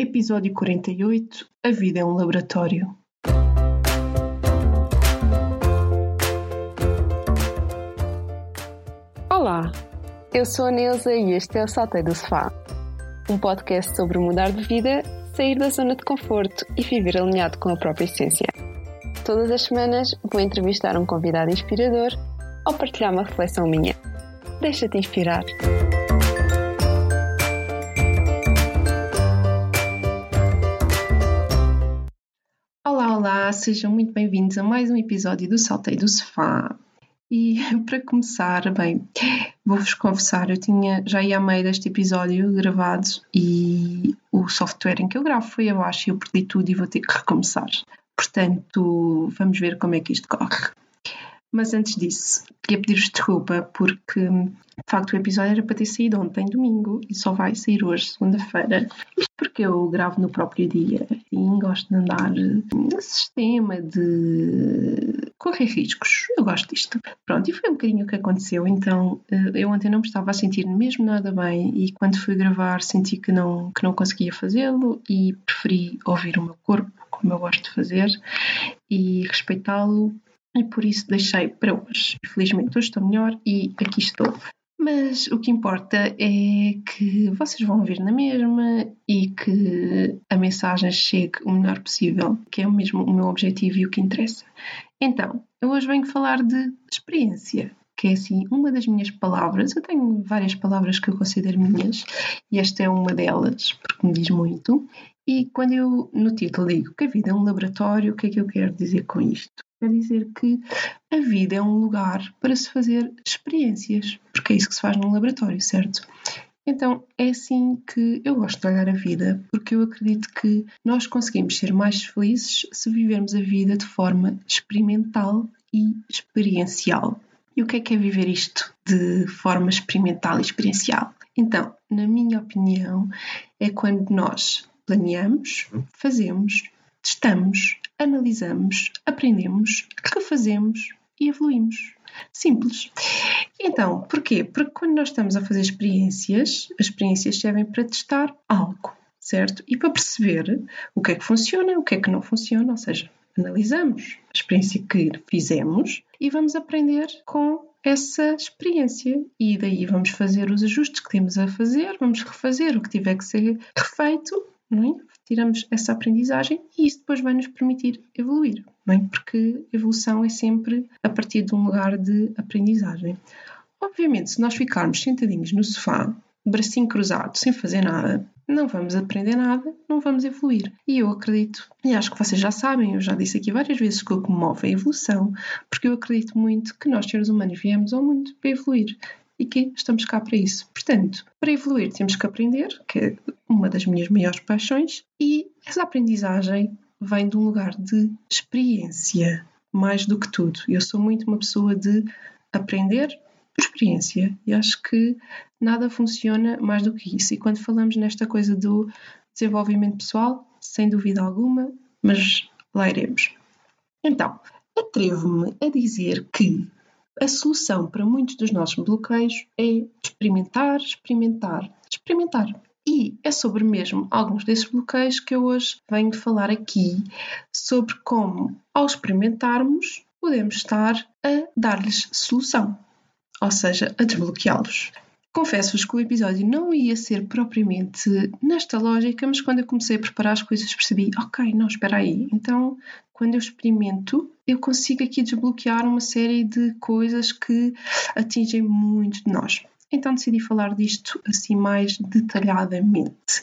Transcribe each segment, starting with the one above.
Episódio 48 A vida é um laboratório. Olá, eu sou a Neuza e este é o Saltei do Sofá, um podcast sobre mudar de vida, sair da zona de conforto e viver alinhado com a própria essência. Todas as semanas vou entrevistar um convidado inspirador ou partilhar uma reflexão minha. Deixa-te inspirar. Sejam muito bem-vindos a mais um episódio do Saltei do Sofá. E para começar, bem, vou-vos confessar, eu tinha já ia a meio deste episódio gravado e o software em que eu gravo foi abaixo e eu perdi tudo e vou ter que recomeçar. Portanto, vamos ver como é que isto corre. Mas antes disso, queria pedir-vos desculpa porque de facto o episódio era para ter saído ontem, domingo, e só vai sair hoje, segunda-feira. Isto porque eu gravo no próprio dia e gosto de andar no sistema de correr riscos. Eu gosto disto. Pronto, e foi um bocadinho o que aconteceu. Então, eh, eu ontem não me estava a sentir mesmo nada bem e quando fui gravar senti que não, que não conseguia fazê-lo e preferi ouvir o meu corpo, como eu gosto de fazer, e respeitá-lo e por isso deixei para hoje. Felizmente hoje estou melhor e aqui estou. Mas o que importa é que vocês vão ouvir na mesma e que a mensagem chegue o melhor possível, que é mesmo o meu objetivo e o que interessa. Então, eu hoje venho falar de experiência, que é assim uma das minhas palavras. Eu tenho várias palavras que eu considero minhas e esta é uma delas, porque me diz muito. E quando eu no título digo que a vida é um laboratório, o que é que eu quero dizer com isto? Quer dizer que a vida é um lugar para se fazer experiências, porque é isso que se faz num laboratório, certo? Então é assim que eu gosto de olhar a vida, porque eu acredito que nós conseguimos ser mais felizes se vivermos a vida de forma experimental e experiencial. E o que é que é viver isto de forma experimental e experiencial? Então, na minha opinião, é quando nós planeamos, fazemos, testamos, analisamos, aprendemos, refazemos e evoluímos. Simples. Então, porquê? Porque quando nós estamos a fazer experiências, as experiências servem para testar algo, certo? E para perceber o que é que funciona, o que é que não funciona, ou seja, analisamos a experiência que fizemos e vamos aprender com essa experiência e daí vamos fazer os ajustes que temos a fazer, vamos refazer o que tiver que ser refeito, é? tiramos essa aprendizagem e isso depois vai nos permitir evoluir, é? Porque evolução é sempre a partir de um lugar de aprendizagem. Obviamente, se nós ficarmos sentadinhos no sofá, bracinho cruzado, sem fazer nada, não vamos aprender nada, não vamos evoluir. E eu acredito, e acho que vocês já sabem, eu já disse aqui várias vezes que o que move é a evolução, porque eu acredito muito que nós, seres humanos, viemos ao mundo para evoluir e que estamos cá para isso. Portanto, para evoluir temos que aprender, que é uma das minhas maiores paixões, e essa aprendizagem vem de um lugar de experiência, mais do que tudo. Eu sou muito uma pessoa de aprender por experiência e acho que nada funciona mais do que isso. E quando falamos nesta coisa do desenvolvimento pessoal, sem dúvida alguma, mas lá iremos. Então, atrevo-me a dizer que a solução para muitos dos nossos bloqueios é experimentar, experimentar, experimentar. E é sobre mesmo alguns desses bloqueios que eu hoje venho falar aqui, sobre como, ao experimentarmos, podemos estar a dar-lhes solução, ou seja, a desbloqueá-los. Confesso-vos que o episódio não ia ser propriamente nesta lógica, mas quando eu comecei a preparar as coisas percebi, ok, não, espera aí. Então, quando eu experimento, eu consigo aqui desbloquear uma série de coisas que atingem muito de nós. Então decidi falar disto assim mais detalhadamente.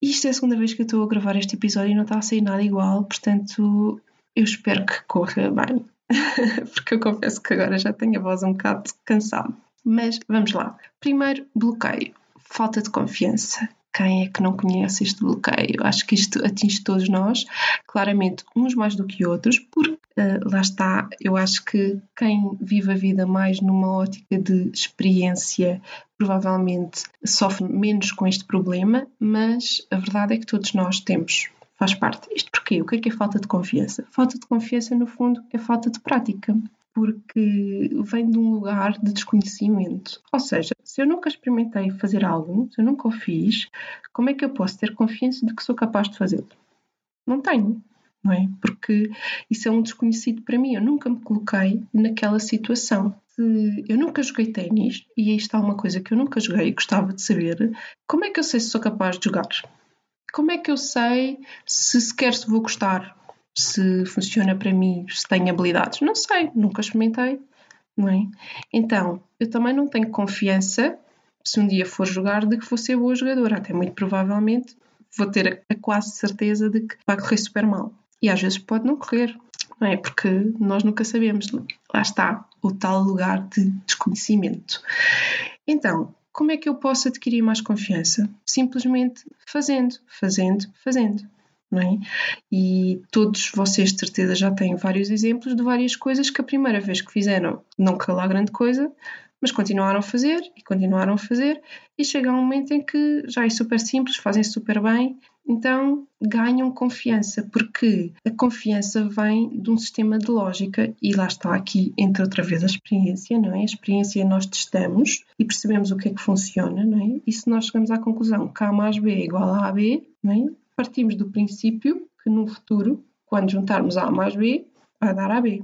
Isto é a segunda vez que eu estou a gravar este episódio e não está a sair nada igual, portanto eu espero que corra bem, porque eu confesso que agora já tenho a voz um bocado cansada. Mas vamos lá. Primeiro, bloqueio. Falta de confiança. Quem é que não conhece este bloqueio? Acho que isto atinge todos nós, claramente uns mais do que outros, porque uh, lá está, eu acho que quem vive a vida mais numa ótica de experiência provavelmente sofre menos com este problema, mas a verdade é que todos nós temos. Faz parte. Isto porquê? O que é que é falta de confiança? Falta de confiança, no fundo, é falta de prática porque vem de um lugar de desconhecimento. Ou seja, se eu nunca experimentei fazer algo, se eu nunca o fiz, como é que eu posso ter confiança de que sou capaz de fazê-lo? Não tenho, não é? Porque isso é um desconhecido para mim. Eu nunca me coloquei naquela situação. Eu nunca joguei ténis, e aí está uma coisa que eu nunca joguei e gostava de saber, como é que eu sei se sou capaz de jogar? Como é que eu sei se sequer se vou gostar? Se funciona para mim, se tenho habilidades? Não sei, nunca experimentei, não é? Então, eu também não tenho confiança, se um dia for jogar, de que vou ser boa jogadora. Até muito provavelmente vou ter a quase certeza de que vai correr super mal. E às vezes pode não correr, não é? Porque nós nunca sabemos. Lá está o tal lugar de desconhecimento. Então, como é que eu posso adquirir mais confiança? Simplesmente fazendo, fazendo, fazendo. É? E todos vocês, de certeza, já têm vários exemplos de várias coisas que a primeira vez que fizeram não calou grande coisa, mas continuaram a fazer e continuaram a fazer, e chega um momento em que já é super simples, fazem super bem então ganham confiança, porque a confiança vem de um sistema de lógica e lá está aqui, entre outra vez, a experiência, não é? A experiência nós testamos e percebemos o que é que funciona, não é? E se nós chegamos à conclusão que A mais B é igual a AB, não é? Partimos do princípio que no futuro, quando juntarmos A mais B, vai dar AB.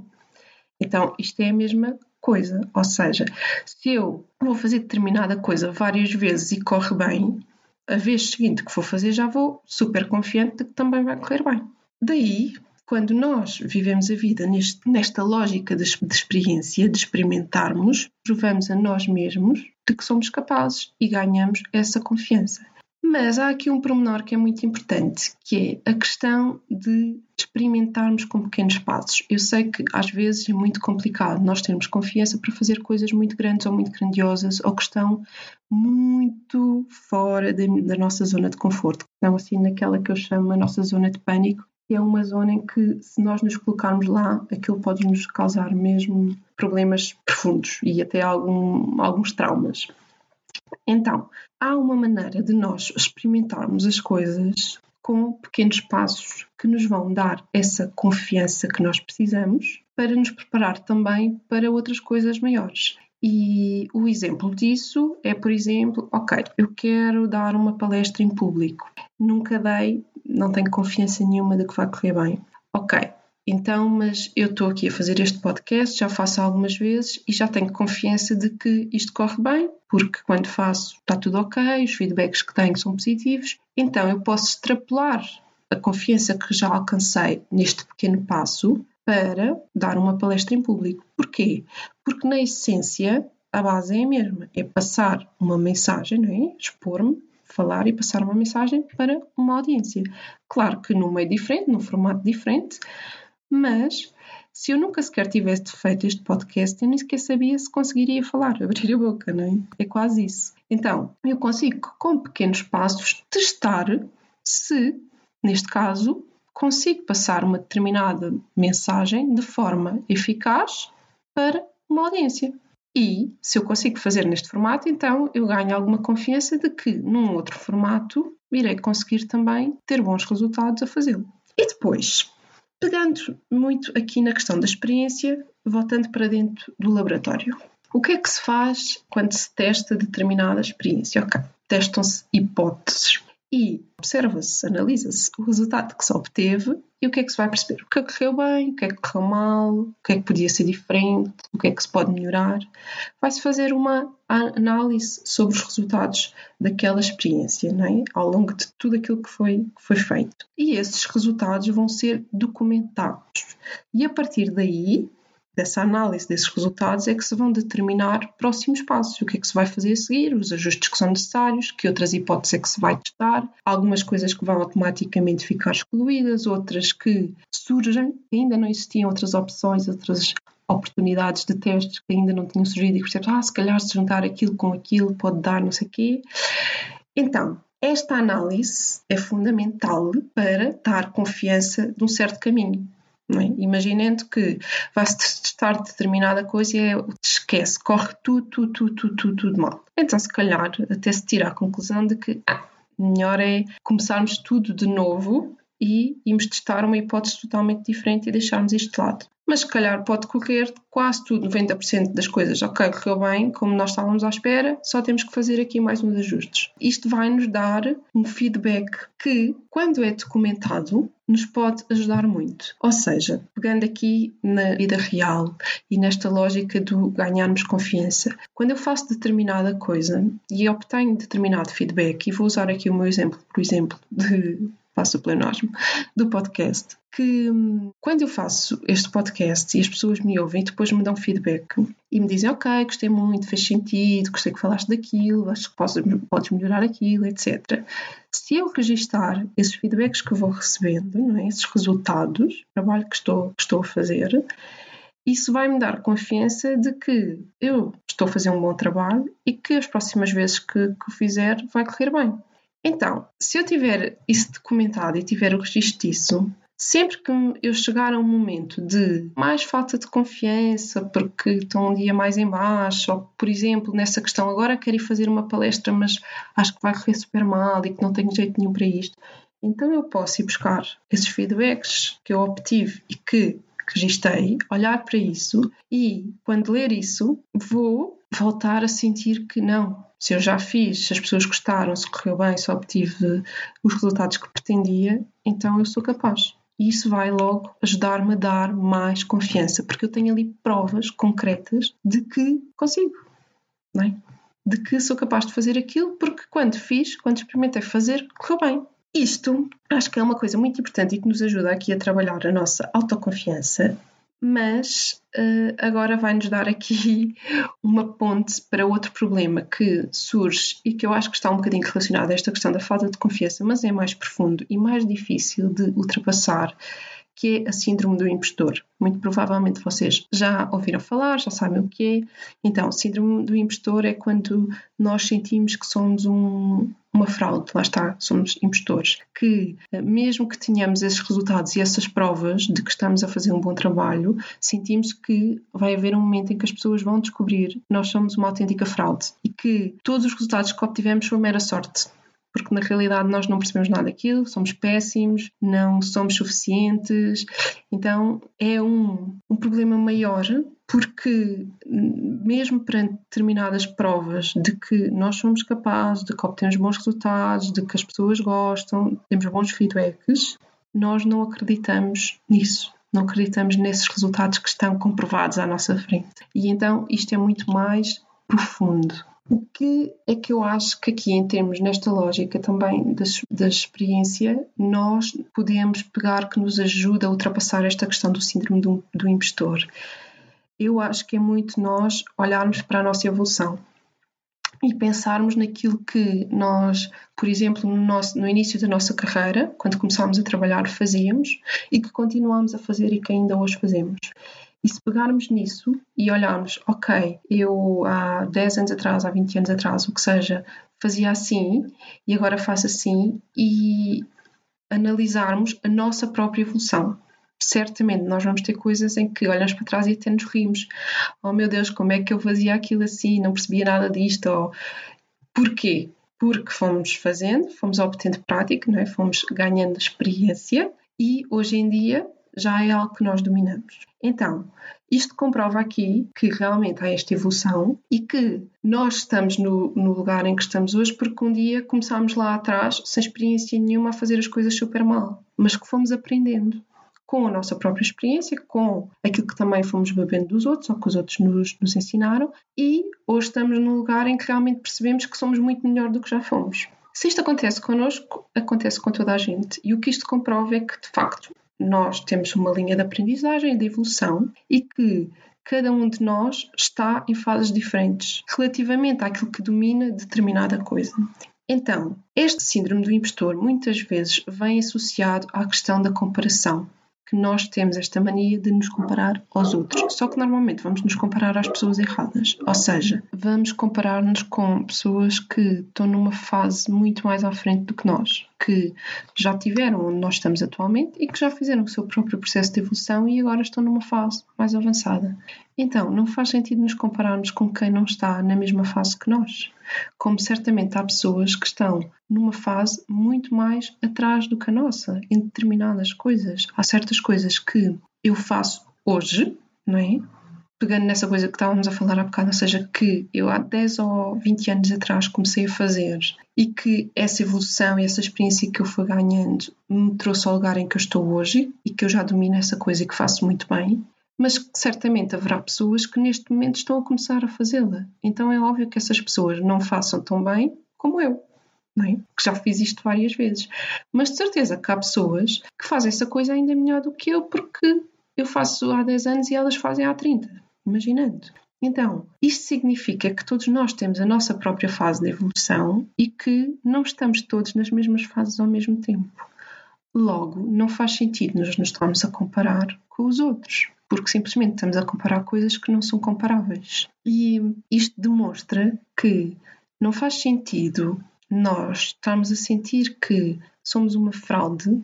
Então, isto é a mesma coisa, ou seja, se eu vou fazer determinada coisa várias vezes e corre bem, a vez seguinte que for fazer já vou super confiante de que também vai correr bem. Daí, quando nós vivemos a vida neste, nesta lógica de, de experiência, de experimentarmos, provamos a nós mesmos de que somos capazes e ganhamos essa confiança. Mas há aqui um pormenor que é muito importante, que é a questão de experimentarmos com pequenos passos. Eu sei que às vezes é muito complicado nós termos confiança para fazer coisas muito grandes ou muito grandiosas ou que estão muito fora da, da nossa zona de conforto. Estão assim naquela que eu chamo a nossa zona de pânico, que é uma zona em que, se nós nos colocarmos lá, aquilo pode nos causar mesmo problemas profundos e até algum, alguns traumas. Então, há uma maneira de nós experimentarmos as coisas com pequenos passos que nos vão dar essa confiança que nós precisamos para nos preparar também para outras coisas maiores. E o exemplo disso é, por exemplo, ok, eu quero dar uma palestra em público. Nunca dei, não tenho confiança nenhuma de que vai correr bem. Ok, então, mas eu estou aqui a fazer este podcast, já faço algumas vezes e já tenho confiança de que isto corre bem, porque quando faço está tudo ok, os feedbacks que tenho são positivos, então eu posso extrapolar a confiança que já alcancei neste pequeno passo para dar uma palestra em público. Porquê? Porque na essência a base é a mesma, é passar uma mensagem, não é? Expor-me, falar e passar uma mensagem para uma audiência. Claro que num meio diferente, num formato diferente, mas se eu nunca sequer tivesse feito este podcast, eu nem sequer sabia se conseguiria falar, abrir a boca, não é? É quase isso. Então, eu consigo, com pequenos passos, testar se, neste caso, consigo passar uma determinada mensagem de forma eficaz para uma audiência. E se eu consigo fazer neste formato, então eu ganho alguma confiança de que num outro formato irei conseguir também ter bons resultados a fazê-lo. E depois, Pegando muito aqui na questão da experiência, voltando para dentro do laboratório. O que é que se faz quando se testa determinada experiência? Ok, testam-se hipóteses e observa-se, analisa-se o resultado que se obteve e o que é que se vai perceber. O que é que correu bem, o que é que correu mal, o que é que podia ser diferente, o que é que se pode melhorar. Vai-se fazer uma análise sobre os resultados daquela experiência, não é? ao longo de tudo aquilo que foi, que foi feito. E esses resultados vão ser documentados. E a partir daí, dessa análise desses resultados é que se vão determinar próximos passos, o que é que se vai fazer a seguir, os ajustes que são necessários, que outras hipóteses é que se vai testar, algumas coisas que vão automaticamente ficar excluídas, outras que surgem, ainda não existiam outras opções, outras oportunidades de testes que ainda não tinham surgido e que percebes, ah, se calhar se juntar aquilo com aquilo pode dar não sei o quê. Então, esta análise é fundamental para dar confiança de um certo caminho. É? Imaginando que vai-se testar determinada coisa e é, esquece, corre tudo, tudo, tudo, tudo, tudo, tudo mal. Então, se calhar, até se tira a conclusão de que ah, melhor é começarmos tudo de novo e irmos testar uma hipótese totalmente diferente e deixarmos isto de lado. Mas se calhar pode correr quase tudo, 90% das coisas, ok, correu bem, como nós estávamos à espera, só temos que fazer aqui mais uns ajustes. Isto vai nos dar um feedback que, quando é documentado, nos pode ajudar muito. Ou seja, pegando aqui na vida real e nesta lógica do ganharmos confiança, quando eu faço determinada coisa e obtenho determinado feedback, e vou usar aqui o meu exemplo, por exemplo, de faço o pleonasmo, do podcast, que hum, quando eu faço este podcast e as pessoas me ouvem depois me dão feedback e me dizem, ok, gostei muito, fez sentido, gostei que falaste daquilo, acho que podes, podes melhorar aquilo, etc. Se eu registar esses feedbacks que vou recebendo, não é? esses resultados, trabalho que estou, que estou a fazer, isso vai me dar confiança de que eu estou a fazer um bom trabalho e que as próximas vezes que, que o fizer vai correr bem. Então, se eu tiver isso documentado e tiver o registro disso, sempre que eu chegar a um momento de mais falta de confiança, porque estou um dia mais em baixo, ou por exemplo, nessa questão, agora quero ir fazer uma palestra, mas acho que vai correr super mal e que não tenho jeito nenhum para isto, então eu posso ir buscar esses feedbacks que eu obtive e que registrei, olhar para isso e, quando ler isso, vou voltar a sentir que não, se eu já fiz, se as pessoas gostaram, se correu bem, se obtive os resultados que pretendia, então eu sou capaz. E isso vai logo ajudar-me a dar mais confiança, porque eu tenho ali provas concretas de que consigo, não é? de que sou capaz de fazer aquilo, porque quando fiz, quando experimentei fazer, correu bem. Isto acho que é uma coisa muito importante e que nos ajuda aqui a trabalhar a nossa autoconfiança mas uh, agora vai-nos dar aqui uma ponte para outro problema que surge e que eu acho que está um bocadinho relacionado a esta questão da falta de confiança, mas é mais profundo e mais difícil de ultrapassar, que é a síndrome do impostor. Muito provavelmente vocês já ouviram falar, já sabem o que é. Então, síndrome do impostor é quando nós sentimos que somos um, uma fraude, lá está, somos impostores. Que, eh, mesmo que tenhamos esses resultados e essas provas de que estamos a fazer um bom trabalho, sentimos que vai haver um momento em que as pessoas vão descobrir que nós somos uma autêntica fraude e que todos os resultados que obtivemos foram mera sorte porque na realidade nós não percebemos nada daquilo, somos péssimos, não somos suficientes. Então é um, um problema maior porque mesmo perante determinadas provas de que nós somos capazes, de que obtemos bons resultados, de que as pessoas gostam, temos bons feedbacks, nós não acreditamos nisso. Não acreditamos nesses resultados que estão comprovados à nossa frente. E então isto é muito mais profundo. O que é que eu acho que aqui, em termos nesta lógica também da, da experiência, nós podemos pegar que nos ajuda a ultrapassar esta questão do síndrome do, do impostor? Eu acho que é muito nós olharmos para a nossa evolução e pensarmos naquilo que nós, por exemplo, no, nosso, no início da nossa carreira, quando começámos a trabalhar, fazíamos e que continuamos a fazer e que ainda hoje fazemos. E se pegarmos nisso e olharmos, ok, eu há 10 anos atrás, há 20 anos atrás, o que seja, fazia assim e agora faço assim, e analisarmos a nossa própria evolução. Certamente nós vamos ter coisas em que olhamos para trás e até nos rimos. Oh meu Deus, como é que eu fazia aquilo assim? Não percebia nada disto. Ou... Porquê? Porque fomos fazendo, fomos obtendo prática, não é? fomos ganhando experiência e hoje em dia já é algo que nós dominamos. Então, isto comprova aqui que realmente há esta evolução e que nós estamos no, no, lugar em que estamos hoje porque um dia começámos lá atrás, sem experiência nenhuma, a fazer as coisas super mal, mas que fomos aprendendo com a nossa própria experiência, com aquilo que também fomos bebendo dos outros ou que os outros nos, nos ensinaram e hoje estamos num lugar em que realmente percebemos que somos muito melhor do que já fomos. Se isto acontece connosco, acontece com toda a gente. E o que isto comprova é que, de facto, nós temos uma linha de aprendizagem de evolução e que cada um de nós está em fases diferentes relativamente àquilo que domina determinada coisa. Então, este síndrome do impostor muitas vezes vem associado à questão da comparação que nós temos esta mania de nos comparar aos outros. Só que normalmente vamos nos comparar às pessoas erradas. Ou seja, vamos comparar-nos com pessoas que estão numa fase muito mais à frente do que nós, que já tiveram onde nós estamos atualmente e que já fizeram o seu próprio processo de evolução e agora estão numa fase mais avançada. Então, não faz sentido nos compararmos com quem não está na mesma fase que nós. Como certamente há pessoas que estão numa fase muito mais atrás do que a nossa, em determinadas coisas. Há certas coisas que eu faço hoje, não é? Pegando nessa coisa que estávamos a falar há bocado, ou seja, que eu há 10 ou 20 anos atrás comecei a fazer e que essa evolução e essa experiência que eu fui ganhando me trouxe ao lugar em que eu estou hoje e que eu já domino essa coisa e que faço muito bem, mas que certamente haverá pessoas que neste momento estão a começar a fazê-la. Então é óbvio que essas pessoas não façam tão bem como eu. É? Que já fiz isto várias vezes. Mas de certeza que há pessoas que fazem essa coisa ainda melhor do que eu, porque eu faço há 10 anos e elas fazem há 30, imaginando. Então, isto significa que todos nós temos a nossa própria fase de evolução e que não estamos todos nas mesmas fases ao mesmo tempo. Logo, não faz sentido nos, nos estarmos a comparar com os outros, porque simplesmente estamos a comparar coisas que não são comparáveis. E isto demonstra que não faz sentido nós estarmos a sentir que somos uma fraude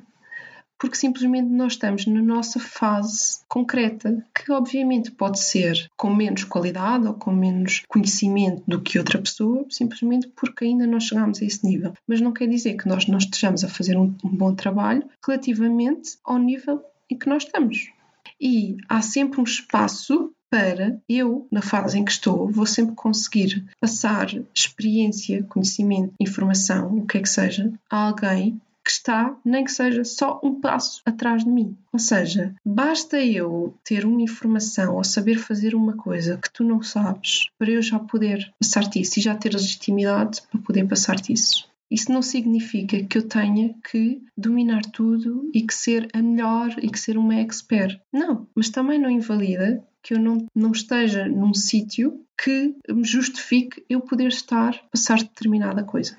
porque simplesmente nós estamos na nossa fase concreta, que obviamente pode ser com menos qualidade ou com menos conhecimento do que outra pessoa, simplesmente porque ainda não chegamos a esse nível. Mas não quer dizer que nós não estejamos a fazer um, um bom trabalho relativamente ao nível em que nós estamos. E há sempre um espaço para eu, na fase em que estou, vou sempre conseguir passar experiência, conhecimento, informação, o que é que seja, a alguém que está, nem que seja só um passo atrás de mim. Ou seja, basta eu ter uma informação ou saber fazer uma coisa que tu não sabes para eu já poder passar-te isso e já ter legitimidade para poder passar-te isso. Isso não significa que eu tenha que dominar tudo e que ser a melhor e que ser uma expert. Não, mas também não invalida que eu não, não esteja num sítio que me justifique eu poder estar a passar determinada coisa.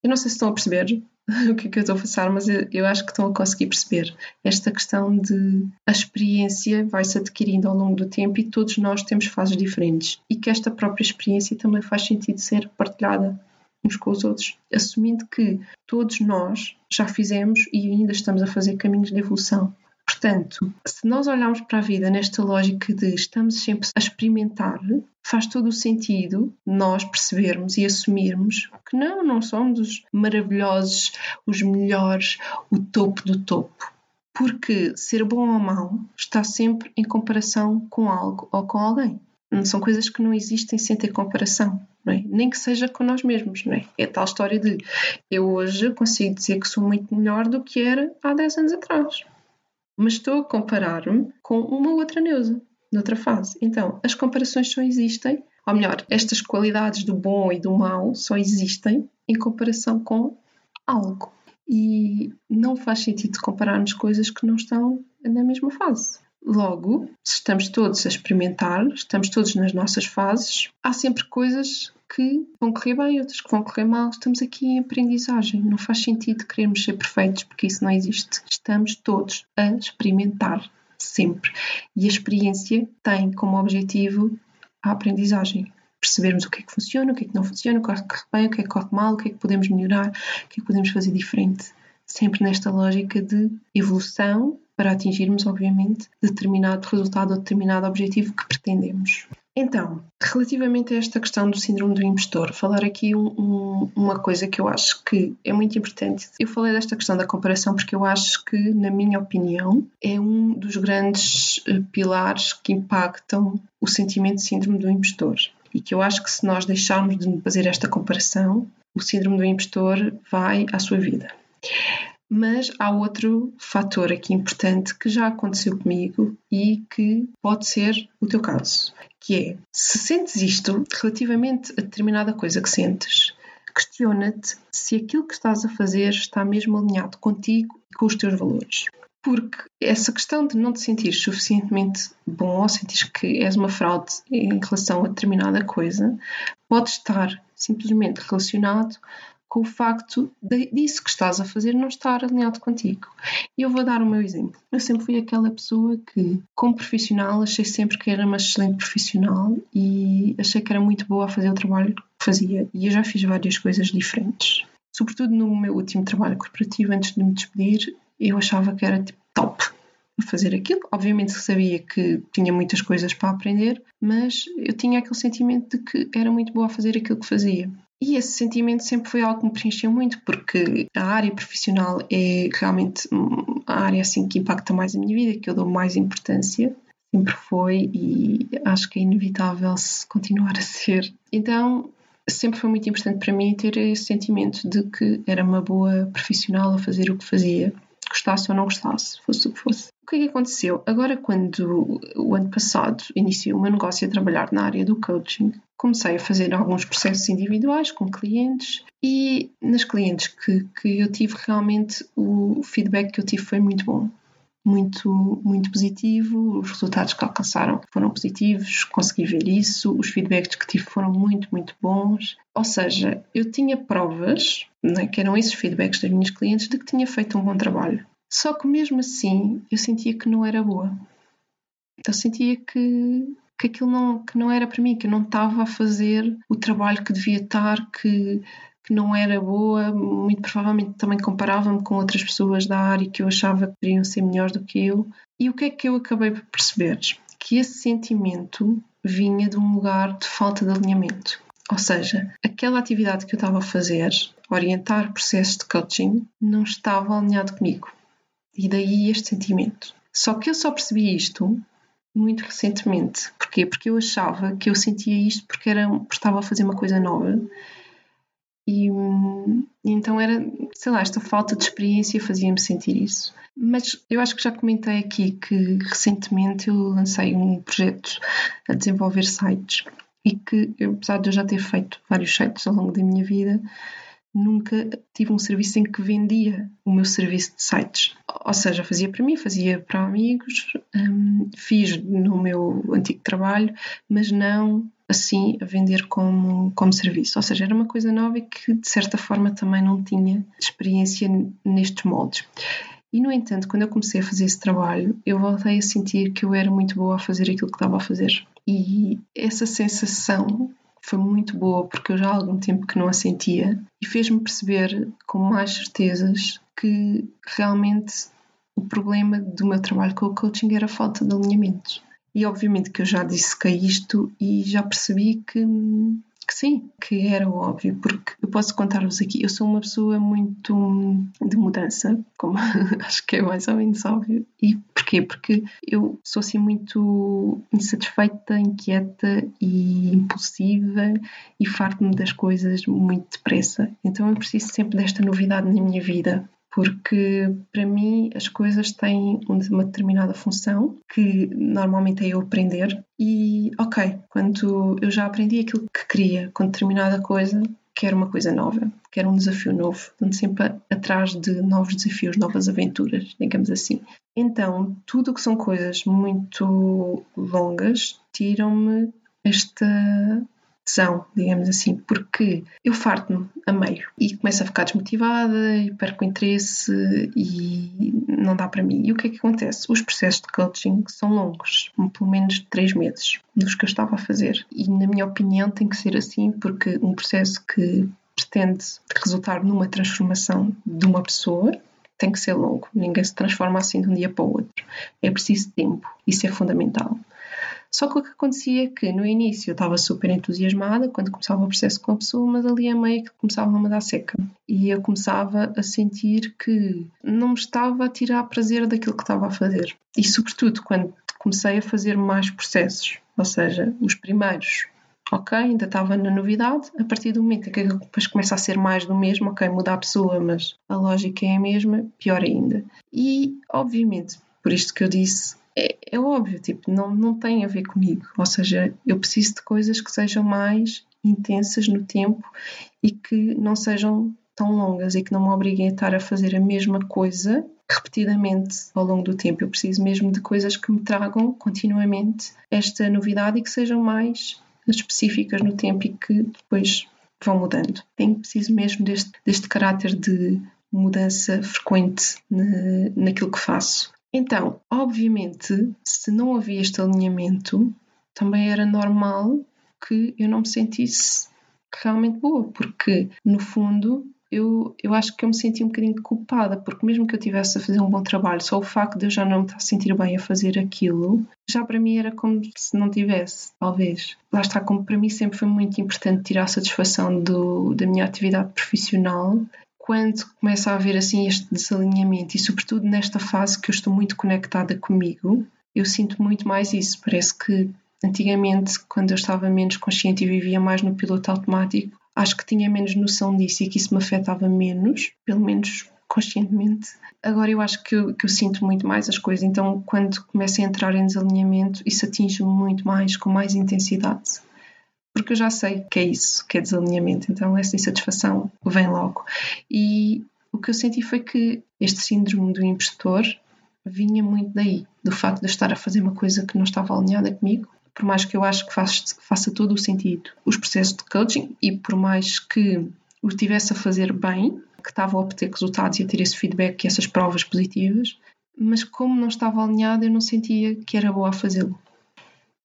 Eu não sei se estão a perceber o que é que eu estou a passar, mas eu, eu acho que estão a conseguir perceber esta questão de a experiência vai-se adquirindo ao longo do tempo e todos nós temos fases diferentes e que esta própria experiência também faz sentido ser partilhada uns com os outros, assumindo que todos nós já fizemos e ainda estamos a fazer caminhos de evolução. Portanto, se nós olharmos para a vida nesta lógica de estamos sempre a experimentar, faz todo o sentido nós percebermos e assumirmos que não, não somos os maravilhosos, os melhores, o topo do topo. Porque ser bom ou mau está sempre em comparação com algo ou com alguém. São coisas que não existem sem ter comparação. É? Nem que seja com nós mesmos. Não é? é tal história de eu hoje consigo dizer que sou muito melhor do que era há 10 anos atrás. Mas estou a comparar-me com uma outra Neuza, noutra fase. Então, as comparações só existem, ou melhor, estas qualidades do bom e do mau só existem em comparação com algo. E não faz sentido compararmos coisas que não estão na mesma fase. Logo, se estamos todos a experimentar, estamos todos nas nossas fases, há sempre coisas que vão correr bem, outras que vão correr mal. Estamos aqui em aprendizagem. Não faz sentido querermos ser perfeitos, porque isso não existe. Estamos todos a experimentar sempre. E a experiência tem como objetivo a aprendizagem. Percebermos o que é que funciona, o que é que não funciona, o que é que corre bem, o que é que corre mal, o que é que podemos melhorar, o que é que podemos fazer diferente. Sempre nesta lógica de evolução para atingirmos, obviamente, determinado resultado ou determinado objetivo que pretendemos. Então, relativamente a esta questão do síndrome do impostor, falar aqui um, um, uma coisa que eu acho que é muito importante. Eu falei desta questão da comparação porque eu acho que, na minha opinião, é um dos grandes eh, pilares que impactam o sentimento de síndrome do impostor. E que eu acho que se nós deixarmos de fazer esta comparação, o síndrome do impostor vai à sua vida. Mas há outro fator aqui importante que já aconteceu comigo e que pode ser o teu caso, que é se sentes isto relativamente a determinada coisa que sentes, questiona-te se aquilo que estás a fazer está mesmo alinhado contigo e com os teus valores. Porque essa questão de não te sentir suficientemente bom ou sentir que és uma fraude em relação a determinada coisa pode estar simplesmente relacionado com o facto de, disso que estás a fazer não estar alinhado contigo. E eu vou dar o meu exemplo. Eu sempre fui aquela pessoa que, como profissional, achei sempre que era uma excelente profissional e achei que era muito boa a fazer o trabalho que fazia. E eu já fiz várias coisas diferentes. Sobretudo no meu último trabalho corporativo, antes de me despedir, eu achava que era tipo top fazer aquilo. Obviamente sabia que tinha muitas coisas para aprender, mas eu tinha aquele sentimento de que era muito boa a fazer aquilo que fazia. E esse sentimento sempre foi algo que me preencheu muito, porque a área profissional é realmente a área assim que impacta mais a minha vida, que eu dou mais importância. sempre foi e acho que é inevitável continuar a ser. Então, sempre foi muito importante para mim ter esse sentimento de que era uma boa profissional a fazer o que fazia, gostasse ou não gostasse, fosse o que fosse. O que é que aconteceu? Agora, quando o ano passado iniciei o meu negócio a trabalhar na área do coaching, comecei a fazer alguns processos individuais com clientes e nas clientes que, que eu tive realmente o feedback que eu tive foi muito bom muito, muito positivo, os resultados que alcançaram foram positivos, consegui ver isso, os feedbacks que tive foram muito, muito bons. Ou seja, eu tinha provas, né, que eram esses feedbacks das minhas clientes, de que tinha feito um bom trabalho. Só que mesmo assim eu sentia que não era boa. Eu sentia que, que aquilo não, que não era para mim, que eu não estava a fazer o trabalho que devia estar, que que não era boa, muito provavelmente também comparava-me com outras pessoas da área que eu achava que poderiam ser melhores do que eu. E o que é que eu acabei por perceber? Que esse sentimento vinha de um lugar de falta de alinhamento. Ou seja, aquela atividade que eu estava a fazer, orientar processos de coaching, não estava alinhado comigo. E daí este sentimento. Só que eu só percebi isto muito recentemente. Porquê? Porque eu achava que eu sentia isto porque, era, porque estava a fazer uma coisa nova e, então era, sei lá, esta falta de experiência fazia-me sentir isso. Mas eu acho que já comentei aqui que recentemente eu lancei um projeto a desenvolver sites e que, apesar de eu já ter feito vários sites ao longo da minha vida, nunca tive um serviço em que vendia o meu serviço de sites. Ou seja, fazia para mim, fazia para amigos, hum, fiz no meu antigo trabalho, mas não assim a vender como, como serviço. Ou seja, era uma coisa nova e que de certa forma também não tinha experiência nestes moldes. E no entanto, quando eu comecei a fazer esse trabalho, eu voltei a sentir que eu era muito boa a fazer aquilo que estava a fazer. E essa sensação foi muito boa porque eu já há algum tempo que não a sentia e fez-me perceber com mais certezas que realmente o problema do meu trabalho com o coaching era a falta de alinhamento. E obviamente que eu já dissequei isto e já percebi que, que sim, que era óbvio, porque eu posso contar-vos aqui, eu sou uma pessoa muito de mudança, como acho que é mais ou menos óbvio. E porquê? Porque eu sou assim muito insatisfeita, inquieta e impulsiva e farto-me das coisas muito depressa. Então eu preciso sempre desta novidade na minha vida porque para mim as coisas têm uma determinada função que normalmente é eu aprender e ok, quando eu já aprendi aquilo que queria com determinada coisa, quero uma coisa nova, quero um desafio novo, ando sempre atrás de novos desafios, novas aventuras, digamos assim. Então, tudo que são coisas muito longas tiram-me esta tesão, digamos assim, porque eu farto-me a meio e começo a ficar desmotivada e perco o interesse e não dá para mim. E o que é que acontece? Os processos de coaching são longos, pelo menos três meses, dos que eu estava a fazer. E, na minha opinião, tem que ser assim, porque um processo que pretende resultar numa transformação de uma pessoa tem que ser longo. Ninguém se transforma assim de um dia para o outro. É preciso tempo. Isso é fundamental. Só que o que acontecia é que no início eu estava super entusiasmada quando começava o processo com a pessoa, mas ali a meio que começava a dar seca. E eu começava a sentir que não me estava a tirar prazer daquilo que estava a fazer. E sobretudo quando comecei a fazer mais processos, ou seja, os primeiros ok, ainda estava na novidade, a partir do momento em que depois começa a ser mais do mesmo, ok, muda a pessoa, mas a lógica é a mesma, pior ainda. E, obviamente, por isto que eu disse, é, é óbvio, tipo, não, não tem a ver comigo. Ou seja, eu preciso de coisas que sejam mais intensas no tempo e que não sejam tão longas e que não me obriguem a estar a fazer a mesma coisa repetidamente ao longo do tempo. Eu preciso mesmo de coisas que me tragam continuamente esta novidade e que sejam mais específicas no tempo e que depois vão mudando. Tenho preciso mesmo deste, deste caráter de mudança frequente naquilo que faço. Então, obviamente, se não havia este alinhamento, também era normal que eu não me sentisse realmente boa, porque no fundo eu, eu acho que eu me senti um bocadinho culpada, porque mesmo que eu tivesse a fazer um bom trabalho, só o facto de eu já não me estar a sentir bem a fazer aquilo, já para mim era como se não tivesse, talvez. Lá está, como para mim sempre foi muito importante tirar a satisfação do, da minha atividade profissional quando começa a haver assim este desalinhamento e sobretudo nesta fase que eu estou muito conectada comigo, eu sinto muito mais isso. Parece que antigamente, quando eu estava menos consciente e vivia mais no piloto automático, acho que tinha menos noção disso e que isso me afetava menos, pelo menos conscientemente. Agora eu acho que eu, que eu sinto muito mais as coisas, então quando começo a entrar em desalinhamento, isso atinge-me muito mais, com mais intensidade. Porque eu já sei que é isso, que é desalinhamento, então essa insatisfação vem logo. E o que eu senti foi que este síndrome do impostor vinha muito daí, do facto de eu estar a fazer uma coisa que não estava alinhada comigo, por mais que eu acho que faça, faça todo o sentido os processos de coaching e por mais que o estivesse a fazer bem, que estava a obter resultados e a ter esse feedback e essas provas positivas, mas como não estava alinhada, eu não sentia que era boa a fazê-lo.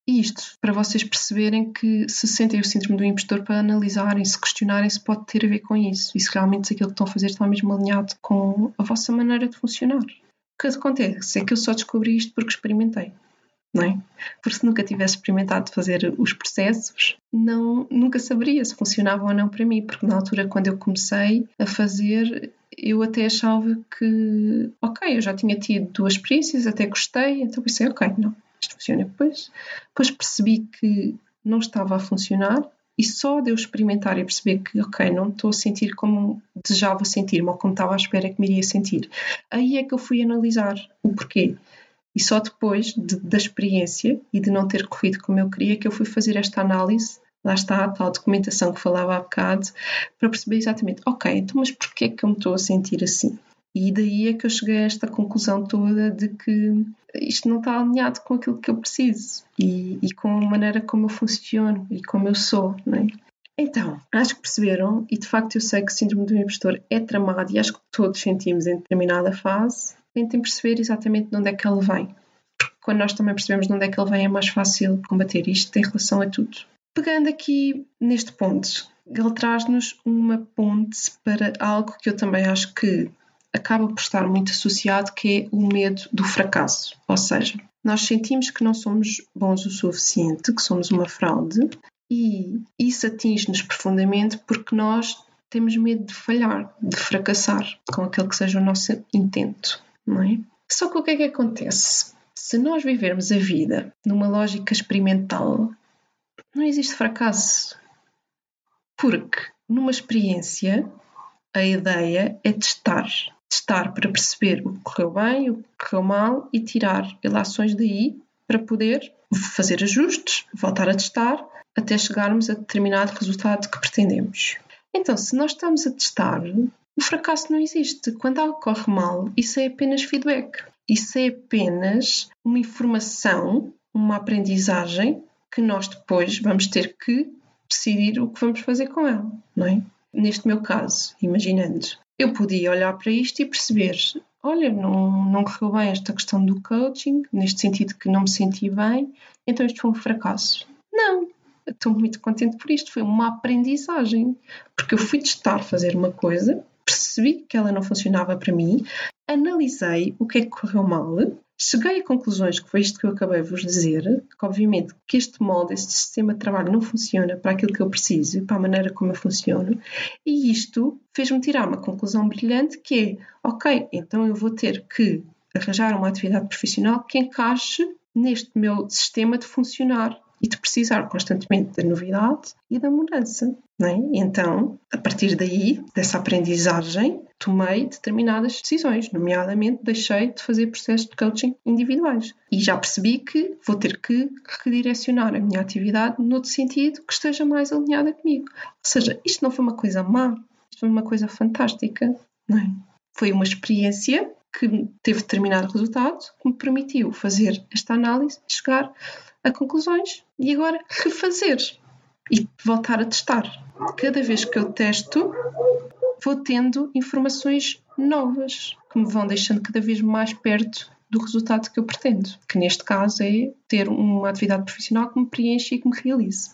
Isto, para vocês perceberem que se sentem o síndrome do impostor, para analisarem, se questionarem se pode ter a ver com isso e se realmente aquilo que estão a fazer está mesmo alinhado com a vossa maneira de funcionar. O que acontece é que eu só descobri isto porque experimentei não é? Porque se nunca tivesse experimentado fazer os processos, não, nunca saberia se funcionava ou não para mim, porque na altura, quando eu comecei a fazer, eu até achava que, ok, eu já tinha tido duas experiências, até gostei, então pensei, ok, não, isto funciona. Depois, depois percebi que não estava a funcionar e só de eu experimentar e perceber que, ok, não estou a sentir como desejava sentir-me ou como estava à espera que me iria sentir, aí é que eu fui analisar o porquê. E só depois de, da experiência e de não ter corrido como eu queria que eu fui fazer esta análise, lá está a tal documentação que falava há bocado, para perceber exatamente, ok, então mas porquê é que eu me estou a sentir assim? E daí é que eu cheguei a esta conclusão toda de que isto não está alinhado com aquilo que eu preciso e, e com a maneira como eu funciono e como eu sou, não é? Então, acho que perceberam, e de facto eu sei que o síndrome do impostor é tramado e acho que todos sentimos em determinada fase, tentem perceber exatamente de onde é que ele vem. Porque quando nós também percebemos de onde é que ele vem, é mais fácil combater isto em relação a tudo. Pegando aqui neste ponto, ele traz-nos uma ponte para algo que eu também acho que acaba por estar muito associado, que é o medo do fracasso. Ou seja, nós sentimos que não somos bons o suficiente, que somos uma fraude, e isso atinge-nos profundamente porque nós temos medo de falhar, de fracassar com aquele que seja o nosso intento não é? Só que o que é que acontece? Se nós vivermos a vida numa lógica experimental, não existe fracasso. Porque numa experiência, a ideia é testar. Testar para perceber o que correu bem, o que correu mal e tirar relações daí para poder fazer ajustes, voltar a testar até chegarmos a determinado resultado que pretendemos. Então, se nós estamos a testar, o fracasso não existe. Quando algo corre mal, isso é apenas feedback. Isso é apenas uma informação, uma aprendizagem que nós depois vamos ter que decidir o que vamos fazer com ela, não é? Neste meu caso, imaginando, eu podia olhar para isto e perceber: olha, não, não correu bem esta questão do coaching, neste sentido que não me senti bem, então isto foi um fracasso. Não, estou muito contente por isto, foi uma aprendizagem, porque eu fui testar fazer uma coisa percebi que ela não funcionava para mim, analisei o que é que correu mal, cheguei a conclusões que foi isto que eu acabei de vos dizer, que obviamente que este molde, este sistema de trabalho não funciona para aquilo que eu preciso, para a maneira como eu funciono, e isto fez-me tirar uma conclusão brilhante que é, ok, então eu vou ter que arranjar uma atividade profissional que encaixe neste meu sistema de funcionar e de precisar constantemente da novidade e da mudança. Não é? Então, a partir daí, dessa aprendizagem, tomei determinadas decisões, nomeadamente deixei de fazer processos de coaching individuais. E já percebi que vou ter que redirecionar a minha atividade noutro sentido que esteja mais alinhada comigo. Ou seja, isto não foi uma coisa má, isto foi uma coisa fantástica. É? Foi uma experiência que teve determinado resultado, que me permitiu fazer esta análise chegar a conclusões e agora refazer e voltar a testar. Cada vez que eu testo, vou tendo informações novas que me vão deixando cada vez mais perto do resultado que eu pretendo, que neste caso é ter uma atividade profissional que me preenche e que me realize.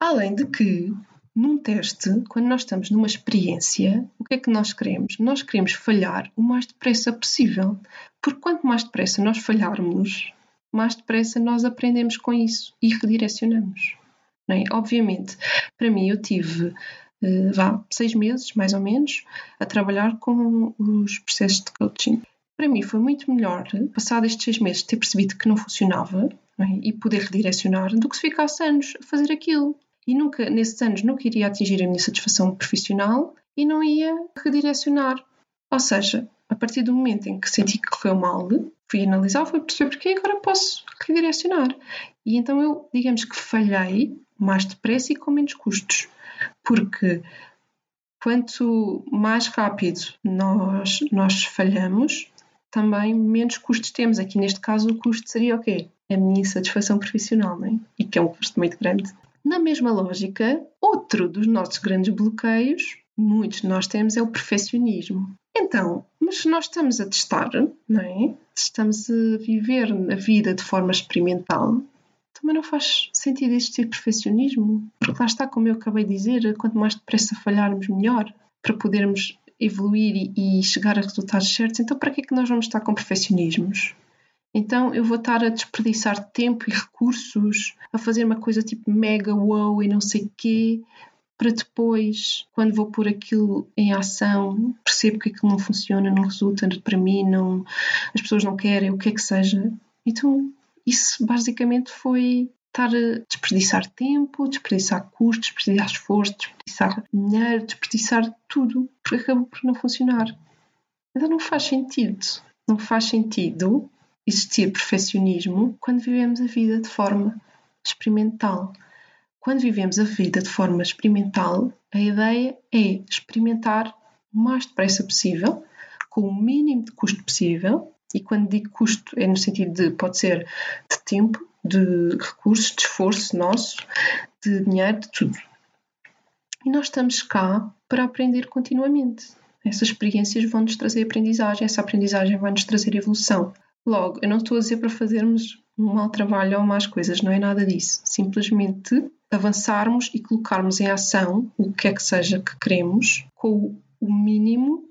Além de que, num teste, quando nós estamos numa experiência, o que é que nós queremos? Nós queremos falhar o mais depressa possível, porque quanto mais depressa nós falharmos, mais depressa nós aprendemos com isso e redirecionamos. É? Obviamente, para mim, eu tive uh, vá, seis meses, mais ou menos, a trabalhar com os processos de coaching. para mim foi muito melhor, passado estes seis meses, ter percebido que não funcionava não é? e poder redirecionar, do que se ficasse anos a fazer aquilo. E nunca, nesses anos, nunca iria atingir a minha satisfação profissional e não ia redirecionar. Ou seja, a partir do momento em que senti que correu mal, fui analisar, fui perceber porque agora posso redirecionar. E então eu, digamos que falhei mais depressa e com menos custos. Porque quanto mais rápido nós, nós falhamos, também menos custos temos. Aqui neste caso o custo seria o quê? A minha insatisfação profissional, não é? E que é um custo muito grande. Na mesma lógica, outro dos nossos grandes bloqueios, muitos de nós temos, é o perfeccionismo. Então, mas se nós estamos a testar, não é? Se estamos a viver a vida de forma experimental, também não faz sentido existir perfeccionismo. Porque lá está, como eu acabei de dizer, quanto mais depressa falharmos, melhor, para podermos evoluir e, chegar a resultados certos. Então, para que é que nós vamos estar com perfeccionismos? Então, eu vou estar a desperdiçar tempo e recursos, a fazer uma coisa tipo mega wow e não sei quê, para depois, quando vou pôr aquilo em ação, percebo que aquilo não funciona, não resulta para mim, não, as pessoas não querem, o que é que seja. Então, isso basicamente foi estar a desperdiçar tempo, desperdiçar custos, desperdiçar esforço, desperdiçar dinheiro, desperdiçar tudo, porque acabou por não funcionar. Então não faz sentido. Não faz sentido existir perfeccionismo quando vivemos a vida de forma experimental. Quando vivemos a vida de forma experimental, a ideia é experimentar o mais depressa possível, com o mínimo de custo possível, e quando digo custo é no sentido de pode ser de tempo, de recursos, de esforço nosso, de dinheiro, de tudo. E nós estamos cá para aprender continuamente. Essas experiências vão nos trazer aprendizagem, essa aprendizagem vai nos trazer evolução. Logo, eu não estou a dizer para fazermos um mau trabalho ou más coisas, não é nada disso. Simplesmente avançarmos e colocarmos em ação o que é que seja que queremos com o mínimo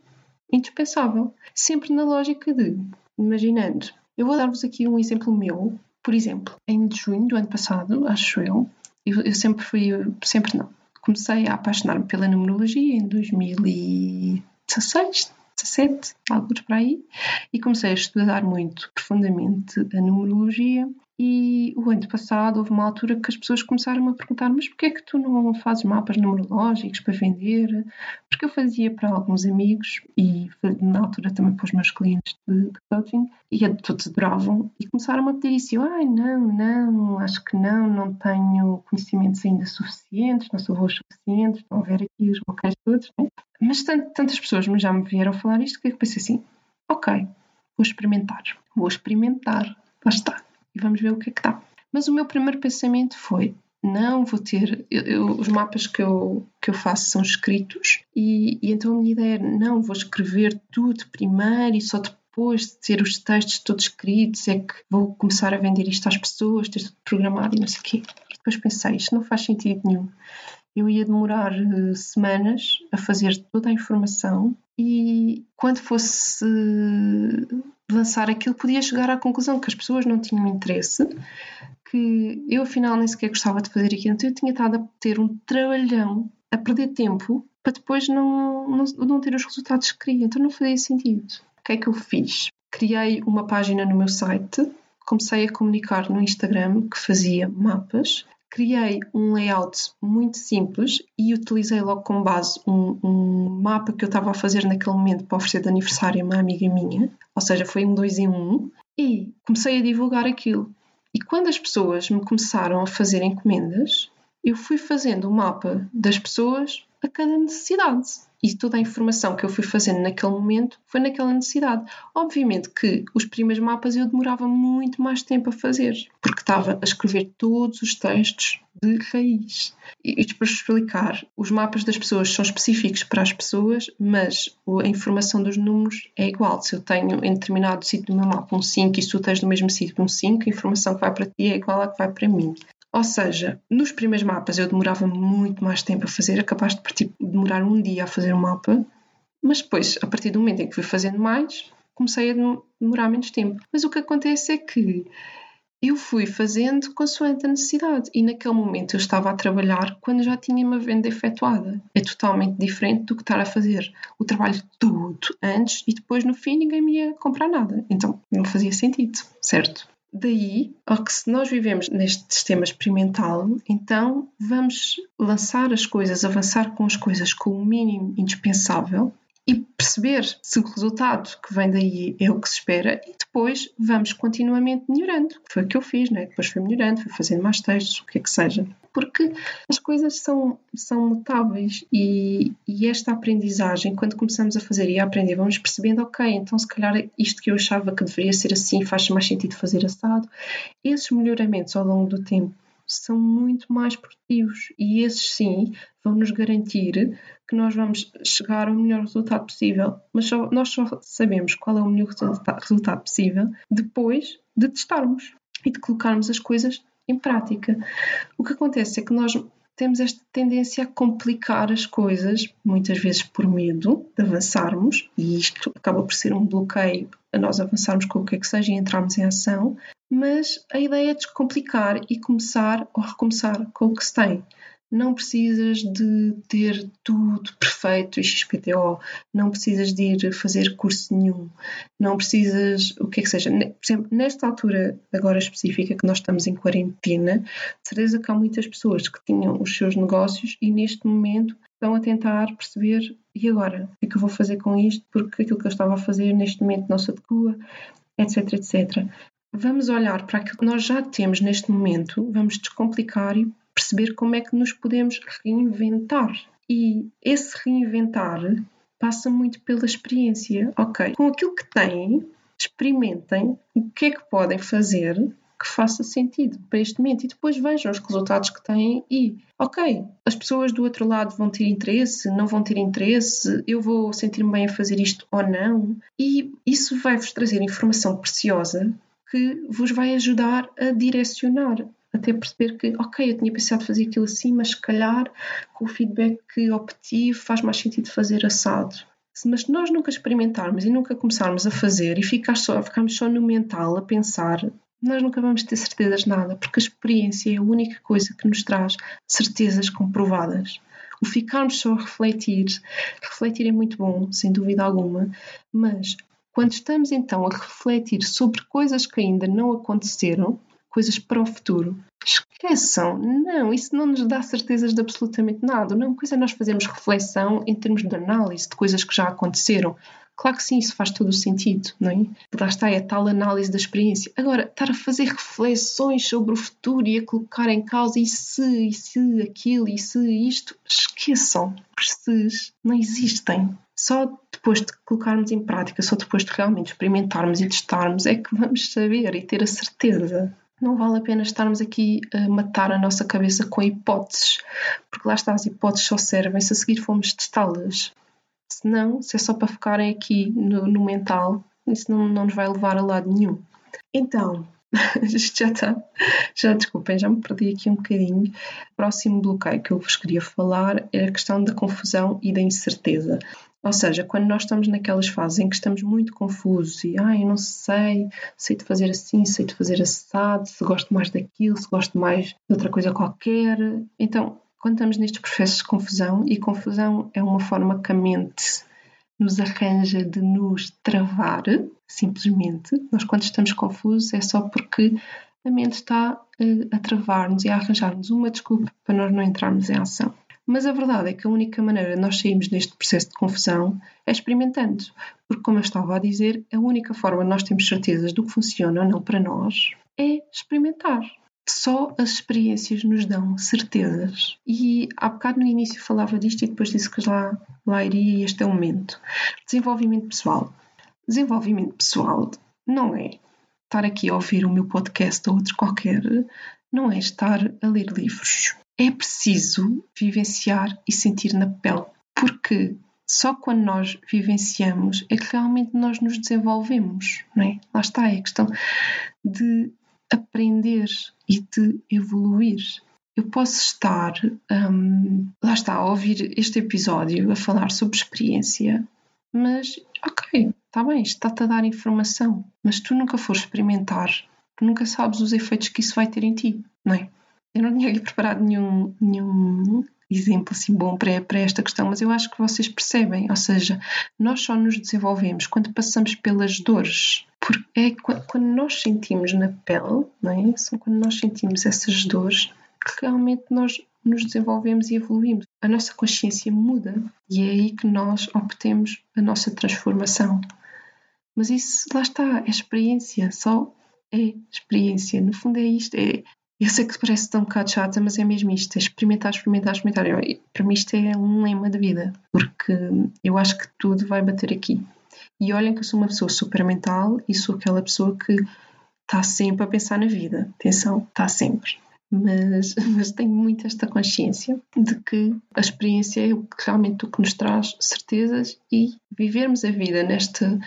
indispensável. Sempre na lógica de, imaginando, eu vou dar-vos aqui um exemplo meu por exemplo, em junho do ano passado, acho eu, eu, eu sempre fui, sempre não, comecei a apaixonar-me pela numerologia em 2016, 17, algo por aí, e comecei a estudar muito profundamente a numerologia e o ano passado houve uma altura que as pessoas começaram a perguntar: mas porquê é que tu não fazes mapas numerológicos para vender? Porque eu fazia para alguns amigos e na altura também para os meus clientes de, de coaching e todos adoravam e começaram a pedir isso. Eu, ai, não, não, acho que não, não tenho conhecimentos ainda suficientes, não sou boa suficientes, estão a ver aqui os bloqueios todos. Né? Mas tantas pessoas já me vieram falar isto que eu pensei assim: ok, vou experimentar, vou experimentar, lá está e vamos ver o que é que dá. Mas o meu primeiro pensamento foi: não vou ter. Eu, eu, os mapas que eu, que eu faço são escritos, e, e então a minha ideia era: não, vou escrever tudo primeiro e só depois de ter os textos todos escritos é que vou começar a vender isto às pessoas, ter tudo programado e não sei o quê. E depois pensei: isto não faz sentido nenhum. Eu ia demorar uh, semanas a fazer toda a informação e quando fosse lançar aquilo, podia chegar à conclusão que as pessoas não tinham interesse, que eu afinal nem sequer gostava de fazer aquilo, então eu tinha estado a ter um trabalhão, a perder tempo, para depois não, não, não ter os resultados que queria, então não fazia sentido. O que é que eu fiz? Criei uma página no meu site, comecei a comunicar no Instagram que fazia mapas criei um layout muito simples e utilizei logo como base um, um, mapa que eu estava a fazer naquele momento para oferecer de aniversário a uma amiga minha, ou seja, foi um dois em um, e comecei a divulgar aquilo. E quando as pessoas me começaram a fazer encomendas, eu fui fazendo o um mapa das pessoas a cada necessidade e toda a informação que eu fui fazendo naquele momento foi naquela necessidade. Obviamente que os primeiros mapas eu demorava muito mais tempo a fazer, porque estava a escrever todos os textos de raiz. E isto para explicar, os mapas das pessoas são específicos para as pessoas, mas a informação dos números é igual. Se eu tenho em determinado sítio do meu mapa um 5 e se tu tens no mesmo sítio um 5, a informação que vai para ti é igual à que vai para mim. Ou seja, nos primeiros mapas eu demorava muito mais tempo a fazer, é capaz de partir, demorar um dia a fazer um mapa, mas depois, a partir do momento em que fui fazendo mais, comecei a demorar menos tempo. Mas o que acontece é que eu fui fazendo consoante a necessidade. E naquele momento eu estava a trabalhar quando já tinha uma venda efetuada. É totalmente diferente do que estar a fazer o trabalho todo antes e depois no fim ninguém me ia comprar nada. Então não fazia sentido, certo? Daí, ao que se nós vivemos neste sistema experimental, então vamos lançar as coisas, avançar com as coisas com o mínimo indispensável e perceber se o resultado que vem daí é o que se espera e depois vamos continuamente melhorando. Foi o que eu fiz, né? depois fui melhorando, fui fazendo mais textos, o que é que seja. Porque as coisas são, são mutáveis e, e esta aprendizagem, quando começamos a fazer e a aprender, vamos percebendo, ok, então se calhar isto que eu achava que deveria ser assim faz mais sentido fazer assado. Esses melhoramentos ao longo do tempo são muito mais produtivos e esses sim vão nos garantir que nós vamos chegar ao melhor resultado possível. Mas só, nós só sabemos qual é o melhor resultado, possível depois de testarmos e de colocarmos as coisas em prática. O que acontece é que nós temos esta tendência a complicar as coisas, muitas vezes por medo de avançarmos, e isto acaba por ser um bloqueio a nós avançarmos com o que é que seja e entrarmos em ação, mas a ideia é descomplicar e começar ou recomeçar com o que se tem. Não precisas de ter tudo perfeito e XPTO, não precisas de ir fazer curso nenhum, não precisas, o que é que seja. Por exemplo, nesta altura agora específica que nós estamos em quarentena, de certeza que há muitas pessoas que tinham os seus negócios e neste momento estão a tentar perceber e agora? O que é que eu vou fazer com isto? Porque aquilo que eu estava a fazer neste momento não se adequa, etc, etc. Vamos olhar para aquilo que nós já temos neste momento, vamos descomplicar e perceber como é que nos podemos reinventar. E esse reinventar passa muito pela experiência. Ok, com aquilo que têm, experimentem o que é que podem fazer que faça sentido para este momento e depois vejam os resultados que têm e, ok, as pessoas do outro lado vão ter interesse, não vão ter interesse, eu vou sentir-me bem a fazer isto ou não, e isso vai-vos trazer informação preciosa que vos vai ajudar a direcionar até perceber que, ok, eu tinha pensado fazer aquilo assim, mas se calhar com o feedback que obtive faz mais sentido fazer assado. Mas se nós nunca experimentarmos e nunca começarmos a fazer e ficar só, ficarmos só no mental a pensar, nós nunca vamos ter certezas de nada, porque a experiência é a única coisa que nos traz certezas comprovadas. O ficarmos só a refletir, refletir é muito bom, sem dúvida alguma, mas quando estamos então a refletir sobre coisas que ainda não aconteceram, coisas para o futuro. Esqueçam, não, isso não nos dá certezas de absolutamente nada. Não, coisa é nós fazermos reflexão em termos de análise de coisas que já aconteceram. Claro que sim, isso faz todo o sentido, não é? Lá está, é a tal análise da experiência. Agora, estar a fazer reflexões sobre o futuro e a colocar em causa e se, e se aquilo, e se isto, esqueçam. Os se's não existem. Só depois de colocarmos em prática, só depois de realmente experimentarmos e testarmos, é que vamos saber e ter a certeza não vale a pena estarmos aqui a matar a nossa cabeça com hipóteses, porque lá está, as hipóteses só servem se a seguir formos testá-las. Se não, se é só para ficarem aqui no, no mental, isso não, não nos vai levar a lado nenhum. Então, isto já está. Já desculpem, já me perdi aqui um bocadinho. O próximo bloqueio que eu vos queria falar é a questão da confusão e da incerteza. Ou seja, quando nós estamos naquelas fases em que estamos muito confusos e, eu não sei, sei de fazer assim, sei de fazer assado, se gosto mais daquilo, se gosto mais de outra coisa qualquer. Então, quando estamos nestes processos de confusão, e confusão é uma forma que a mente nos arranja de nos travar, simplesmente. Nós, quando estamos confusos, é só porque a mente está uh, a travar-nos e a arranjar-nos uma desculpa para nós não entrarmos em ação. Mas a verdade é que a única maneira de nós sairmos deste processo de confusão é experimentando. Porque, como eu estava a dizer, a única forma de nós termos certezas do que funciona ou não para nós é experimentar. Só as experiências nos dão certezas. E há bocado no início falava disto e depois disse que lá, lá iria e este é o momento. Desenvolvimento pessoal. Desenvolvimento pessoal não é estar aqui a ouvir o meu podcast ou outro qualquer, não é estar a ler livros é preciso vivenciar e sentir na pele, porque só quando nós vivenciamos é que realmente nós nos desenvolvemos, não é? Lá está, é a questão de aprender e de evoluir. Eu posso estar, hum, lá está, a ouvir este episódio a falar sobre experiência, mas ok, está bem, está-te a dar informação, mas tu nunca fores experimentar nunca sabes os efeitos que isso vai ter em ti, não é? Eu não tinha preparado nenhum, nenhum exemplo assim bom para, para esta questão, mas eu acho que vocês percebem, ou seja, nós só nos desenvolvemos quando passamos pelas dores, porque é quando nós sentimos na pele, não é? São quando nós sentimos essas dores que realmente nós nos desenvolvemos e evoluímos. A nossa consciência muda e é aí que nós obtemos a nossa transformação. Mas isso, lá está, é experiência, só é experiência. No fundo é isto, é eu sei que parece tão um bocado chata, mas é mesmo isto: é experimentar, experimentar, experimentar. Eu, para mim, isto é um lema de vida, porque eu acho que tudo vai bater aqui. E olhem que eu sou uma pessoa super mental e sou aquela pessoa que está sempre a pensar na vida. Atenção, está sempre. Mas, mas tenho muito esta consciência de que a experiência é realmente o que nos traz certezas e vivermos a vida nesta,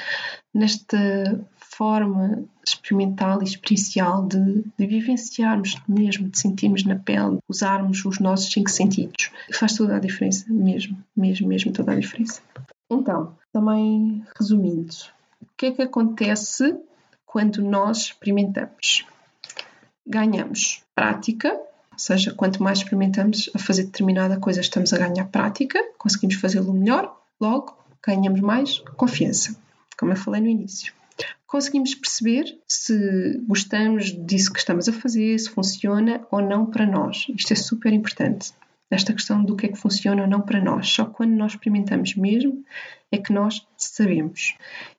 nesta forma experimental e experiencial de, de vivenciarmos mesmo, de sentirmos na pele, usarmos os nossos cinco sentidos. Faz toda a diferença, mesmo, mesmo, mesmo toda a diferença. Então, também resumindo, o que é que acontece quando nós experimentamos? Ganhamos prática, ou seja, quanto mais experimentamos a fazer determinada coisa, estamos a ganhar prática, conseguimos fazê-lo melhor, logo ganhamos mais confiança, como eu falei no início conseguimos perceber se gostamos disso que estamos a fazer, se funciona ou não para nós. Isto é super importante. Esta questão do que é que funciona ou não para nós. Só quando nós experimentamos mesmo é que nós sabemos.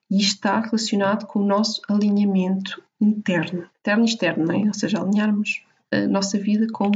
E isto está relacionado com o nosso alinhamento interno, interno e externo, não é? ou seja, alinharmos a nossa vida com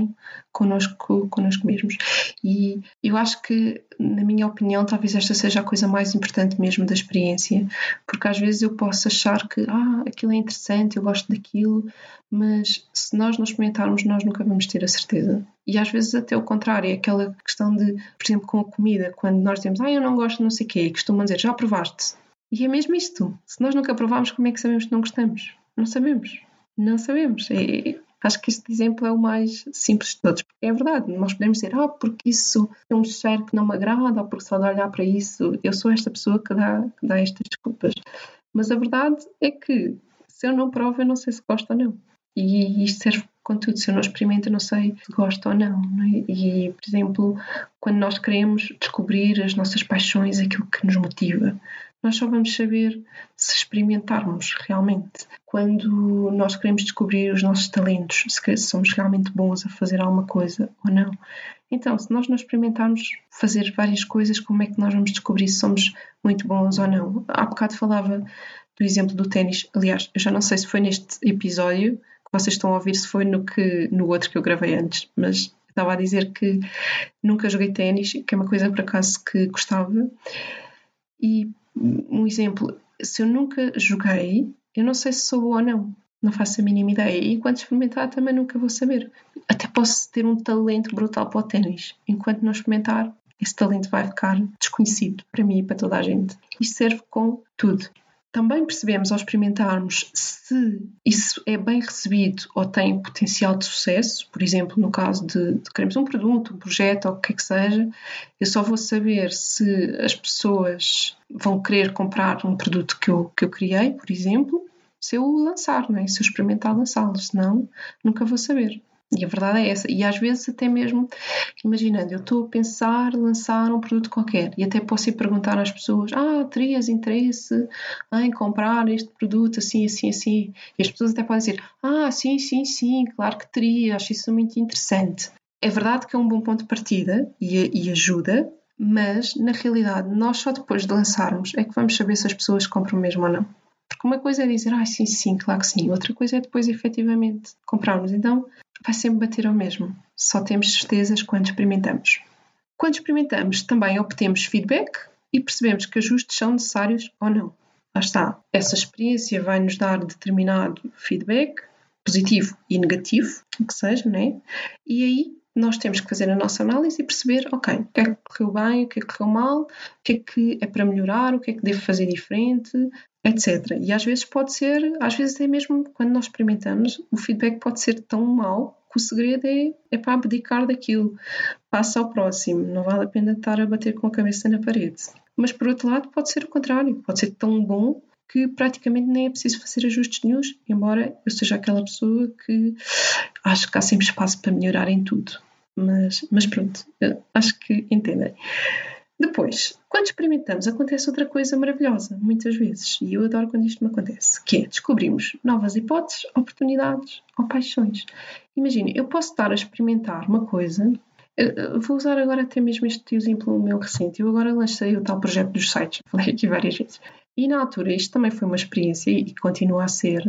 connosco, connosco mesmos. E eu acho que, na minha opinião, talvez esta seja a coisa mais importante mesmo da experiência, porque às vezes eu posso achar que ah, aquilo é interessante, eu gosto daquilo, mas se nós não experimentarmos, nós nunca vamos ter a certeza. E às vezes até o contrário, é aquela questão de, por exemplo, com a comida, quando nós temos, ah, eu não gosto não sei o quê, costumam dizer, já provaste. E é mesmo isto. Se nós nunca provarmos, como é que sabemos que não gostamos? Não sabemos. Não sabemos. É, Acho que este exemplo é o mais simples de todos, porque é verdade, nós podemos dizer, ah, porque isso é um cheiro que não me agrada, ou porque só de olhar para isso, eu sou esta pessoa que dá, que dá estas desculpas. Mas a verdade é que se eu não provo, eu não sei se gosto ou não. E isto serve com tudo. Se eu não experimento, eu não sei se gosto ou não. não é? E, por exemplo, quando nós queremos descobrir as nossas paixões, aquilo que nos motiva, nós só vamos saber se experimentarmos realmente. Quando nós queremos descobrir os nossos talentos, se somos realmente bons a fazer alguma coisa ou não. Então, se nós não experimentarmos fazer várias coisas, como é que nós vamos descobrir se somos muito bons ou não? Há bocado falava do exemplo do ténis. Aliás, eu já não sei se foi neste episódio que vocês estão a ouvir, se foi no, que, no outro que eu gravei antes, mas estava a dizer que nunca joguei ténis, que é uma coisa por acaso que gostava. E um exemplo, se eu nunca joguei, eu não sei se sou boa ou não. Não faço a mínima ideia. E quando experimentar também nunca vou saber. Até posso ter um talento brutal para o ténis. Enquanto não experimentar, esse talento vai ficar desconhecido para mim e para toda a gente. Isto serve com tudo também percebemos ao experimentarmos se isso é bem recebido ou tem potencial de sucesso, por exemplo, no caso de, de queremos um produto, um projeto ou o que é que seja, eu só vou saber se as pessoas vão querer comprar um produto que eu, que eu criei, por exemplo, se eu o lançar, não é? se eu experimentar lançá-lo, senão nunca vou saber. E a verdade é essa. E às vezes, até mesmo, imaginando, eu estou a pensar lançar um produto qualquer e até posso ir perguntar às pessoas: Ah, terias interesse em comprar este produto assim, assim, assim? E as pessoas até podem dizer: Ah, sim, sim, sim, claro que teria, acho isso muito interessante. É verdade que é um bom ponto de partida e, e ajuda, mas na realidade, nós só depois de lançarmos é que vamos saber se as pessoas compram mesmo ou não. Porque uma coisa é dizer, ah, sim, sim, claro que sim. Outra coisa é depois efetivamente comprarmos. Então, vai sempre bater ao mesmo. Só temos certezas quando experimentamos. Quando experimentamos, também obtemos feedback e percebemos que ajustes são necessários ou não. Lá está. Essa experiência vai nos dar determinado feedback, positivo e negativo, o que seja, né? E aí nós temos que fazer a nossa análise e perceber, ok, o que é que correu bem, o que é que correu mal, o que é que é para melhorar, o que é que devo fazer diferente, etc. E às vezes pode ser, às vezes é mesmo quando nós experimentamos, o feedback pode ser tão mau que o segredo é, é para abdicar daquilo, passa ao próximo, não vale a pena estar a bater com a cabeça na parede. Mas por outro lado, pode ser o contrário, pode ser tão bom que praticamente nem é preciso fazer ajustes nenhums, embora eu seja aquela pessoa que acho que há sempre espaço para melhorar em tudo. Mas, mas pronto, acho que entendem. Depois, quando experimentamos, acontece outra coisa maravilhosa, muitas vezes, e eu adoro quando isto me acontece, que é descobrimos novas hipóteses, oportunidades ou paixões. Imagine, eu posso estar a experimentar uma coisa, vou usar agora até mesmo este exemplo meu recente, eu agora lancei o tal projeto dos sites, falei aqui várias vezes, e na altura isto também foi uma experiência e continua a ser,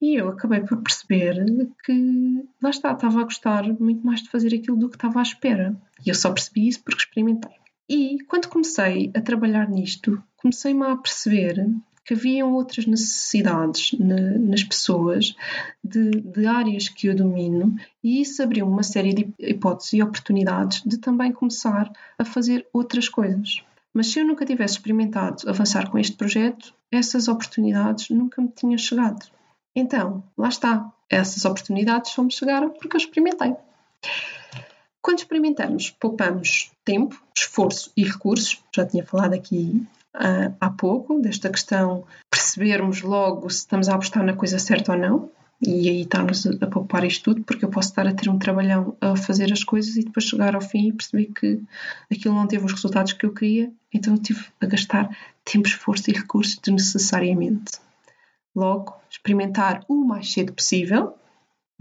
e eu acabei por perceber que, lá está, estava a gostar muito mais de fazer aquilo do que estava à espera. E eu só percebi isso porque experimentei. E quando comecei a trabalhar nisto, comecei-me a perceber que haviam outras necessidades nas pessoas de, de, áreas que eu domino e isso abriu uma série de hipóteses e oportunidades de também começar a fazer outras coisas. Mas se eu nunca tivesse experimentado avançar com este projeto, essas oportunidades nunca me tinham chegado. Então, lá está. Essas oportunidades só me chegaram porque eu experimentei. Quando experimentamos, poupamos tempo, esforço e recursos. Já tinha falado aqui uh, há pouco desta questão percebermos logo se estamos a apostar na coisa certa ou não. E aí está-nos a poupar isto tudo, porque eu posso estar a ter um trabalhão a fazer as coisas e depois chegar ao fim e perceber que aquilo não teve os resultados que eu queria, então eu tive a gastar tempo, esforço e recursos desnecessariamente. Logo, experimentar o mais cedo possível,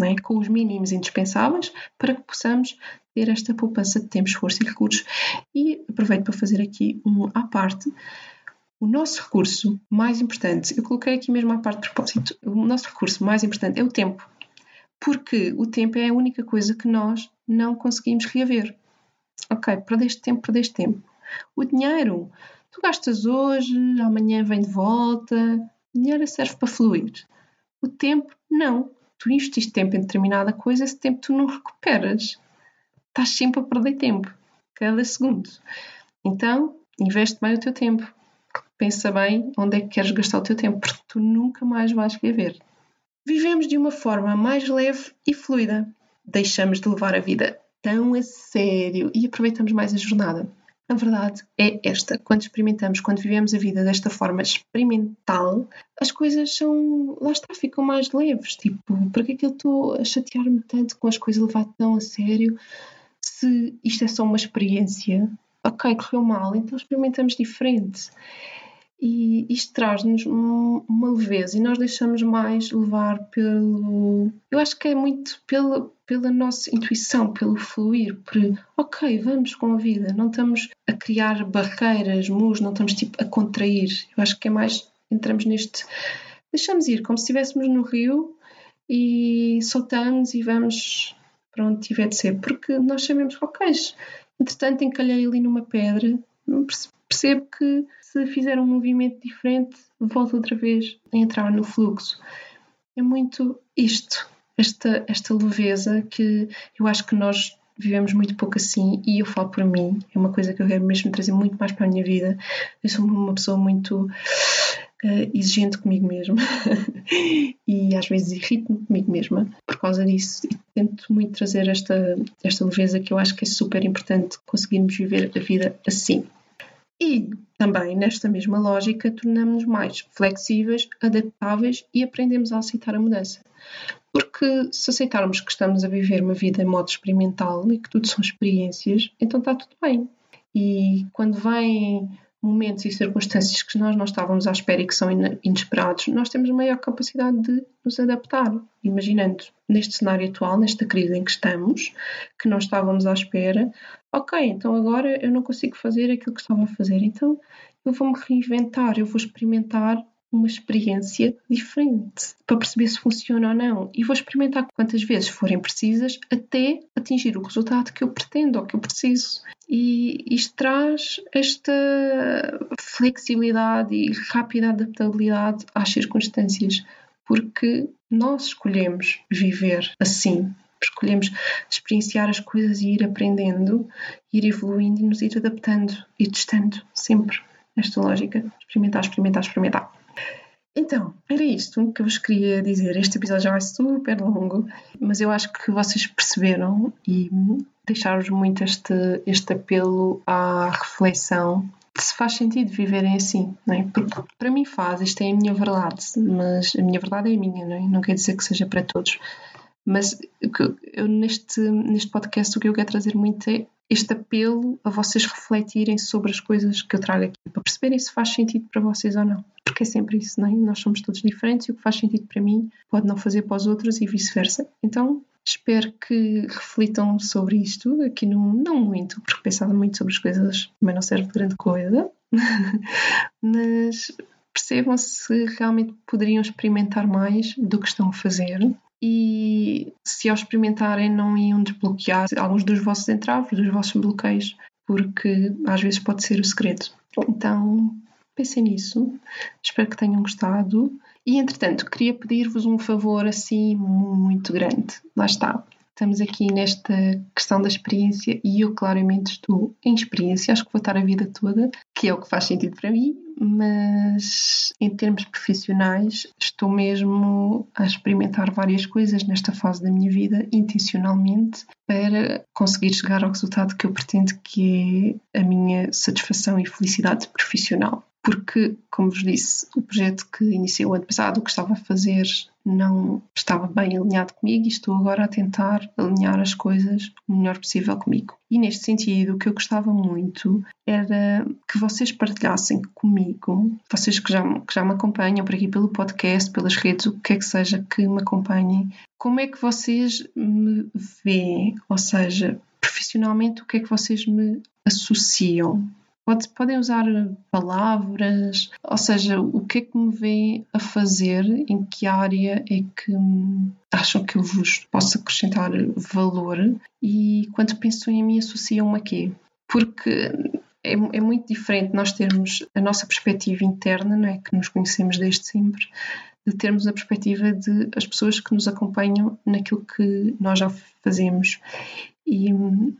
é? com os mínimos indispensáveis, para que possamos ter esta poupança de tempo, esforço e recursos. E aproveito para fazer aqui um à parte. O nosso recurso mais importante, eu coloquei aqui mesmo à parte de propósito, o nosso recurso mais importante é o tempo. Porque o tempo é a única coisa que nós não conseguimos reaver. Ok, perdeste tempo, perdeste tempo. O dinheiro, tu gastas hoje, amanhã vem de volta. O dinheiro serve para fluir. O tempo, não. Tu investiste tempo em determinada coisa, esse tempo tu não recuperas estás sempre a perder tempo, cada segundo. Então, investe bem o teu tempo. Pensa bem onde é que queres gastar o teu tempo, porque tu nunca mais vais viver. Vivemos de uma forma mais leve e fluida. Deixamos de levar a vida tão a sério e aproveitamos mais a jornada. A verdade é esta: quando experimentamos, quando vivemos a vida desta forma experimental, as coisas são. lá está, ficam mais leves. Tipo, para que é que eu estou a chatear-me tanto com as coisas levar tão a sério? se isto é só uma experiência, ok, correu mal, então experimentamos diferente. E isto traz-nos uma leveza e nós deixamos mais levar pelo. Eu acho que é muito pela, pela nossa intuição, pelo fluir, por ok, vamos com a vida, não estamos a criar barreiras, muros, não estamos tipo a contrair. Eu acho que é mais. Entramos neste. Deixamos ir, como se estivéssemos no rio e soltamos e vamos para onde tiver de ser, porque nós sabemos ok, entretanto encalhei ali numa pedra, percebo que se fizer um movimento diferente, volto outra vez a entrar no fluxo. É muito isto, esta, esta leveza que eu acho que nós vivemos muito pouco assim e eu falo por mim, é uma coisa que eu quero mesmo trazer muito mais para a minha vida. Eu sou uma pessoa muito uh, exigente comigo mesma e às vezes irrito-me comigo mesma por causa disso e tento muito trazer esta, esta leveza que eu acho que é super importante conseguirmos viver a vida assim. E também, nesta mesma lógica, tornamos-nos mais flexíveis, adaptáveis e aprendemos a aceitar a mudança. Porque se aceitarmos que estamos a viver uma vida em modo experimental e que tudo são experiências, então está tudo bem. E quando vem momentos e circunstâncias que nós não estávamos à espera e que são inesperados, nós temos maior capacidade de nos adaptar. Imaginando neste cenário atual, nesta crise em que estamos, que não estávamos à espera, ok, então agora eu não consigo fazer aquilo que estava a fazer, então eu vou-me reinventar, eu vou experimentar uma experiência diferente para perceber se funciona ou não. E vou experimentar quantas vezes forem precisas até atingir o resultado que eu pretendo ou que eu preciso. E isto traz esta flexibilidade e rápida adaptabilidade às circunstâncias, porque nós escolhemos viver assim. Escolhemos experienciar as coisas e ir aprendendo, ir evoluindo e nos ir adaptando e testando sempre nesta lógica. Experimentar, experimentar, experimentar. Então, era isto que eu vos queria dizer. Este episódio já vai super longo, mas eu acho que vocês perceberam e deixaram-vos muito este, este apelo à reflexão se faz sentido viverem assim, não é? Porque para mim faz, isto é a minha verdade, mas a minha verdade é a minha, não é? Não quer dizer que seja para todos. Mas eu, neste, neste podcast o que eu quero trazer muito é este apelo a vocês refletirem sobre as coisas que eu trago aqui, para perceberem se faz sentido para vocês ou não. Porque é sempre isso, não é? Nós somos todos diferentes e o que faz sentido para mim pode não fazer para os outros e vice-versa. Então, espero que reflitam sobre isto, aqui no, não muito, porque pensava muito sobre as coisas também não serve de grande coisa, mas percebam se realmente poderiam experimentar mais do que estão a fazer e se ao experimentarem não iam desbloquear alguns dos vossos entraves, dos vossos bloqueios, porque às vezes pode ser o segredo. Então pensem nisso, espero que tenham gostado. E entretanto, queria pedir-vos um favor assim muito grande. Lá está. Estamos aqui nesta questão da experiência e eu claramente estou em experiência, acho que vou estar a vida toda, que é o que faz sentido para mim, mas em termos profissionais estou mesmo a experimentar várias coisas nesta fase da minha vida intencionalmente para conseguir chegar ao resultado que eu pretendo que é a minha satisfação e felicidade profissional porque, como vos disse, o projeto que iniciei o ano passado, o que estava a fazer, não estava bem alinhado comigo e estou agora a tentar alinhar as coisas o melhor possível comigo. E neste sentido, o que eu gostava muito era que vocês partilhassem comigo, vocês que já, que já me acompanham por aqui pelo podcast, pelas redes, o que é que seja que me acompanhem, como é que vocês me veem, ou seja, profissionalmente, o que é que vocês me associam Pode, podem usar palavras, ou seja, o que é que me vem a fazer, em que área é que acham que eu vos posso acrescentar valor e quando pensam em mim associam-me a quê? Porque é, é, muito diferente nós termos a nossa perspectiva interna, não é? Que nos conhecemos desde sempre, de termos a perspectiva de as pessoas que nos acompanham naquilo que nós já fazemos. E,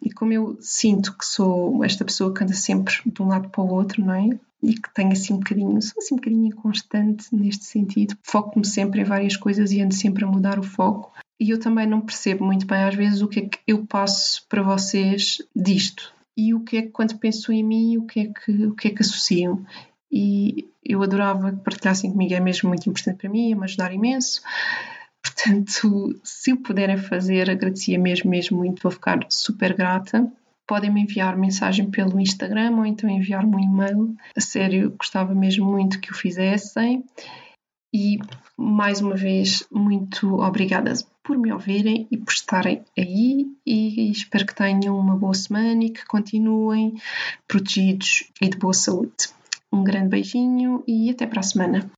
e, como eu sinto que sou esta pessoa que anda sempre de um lado para o outro, não é? E que tenho assim um bocadinho, sou assim um bocadinho inconstante neste sentido, foco-me sempre em várias coisas e ando sempre a mudar o foco. E eu também não percebo muito bem, às vezes, o que é que eu passo para vocês disto. E o que é que, quando penso em mim, o que é que, o que, é que associam. E eu adorava que partilhassem comigo, é mesmo muito importante para mim, é me ajudar imenso. Portanto, se o puderem fazer, agradecia mesmo, mesmo muito, vou ficar super grata. Podem me enviar mensagem pelo Instagram ou então enviar-me um e-mail. A sério, gostava mesmo muito que o fizessem. E mais uma vez, muito obrigada por me ouvirem e por estarem aí. E espero que tenham uma boa semana e que continuem protegidos e de boa saúde. Um grande beijinho e até para a semana.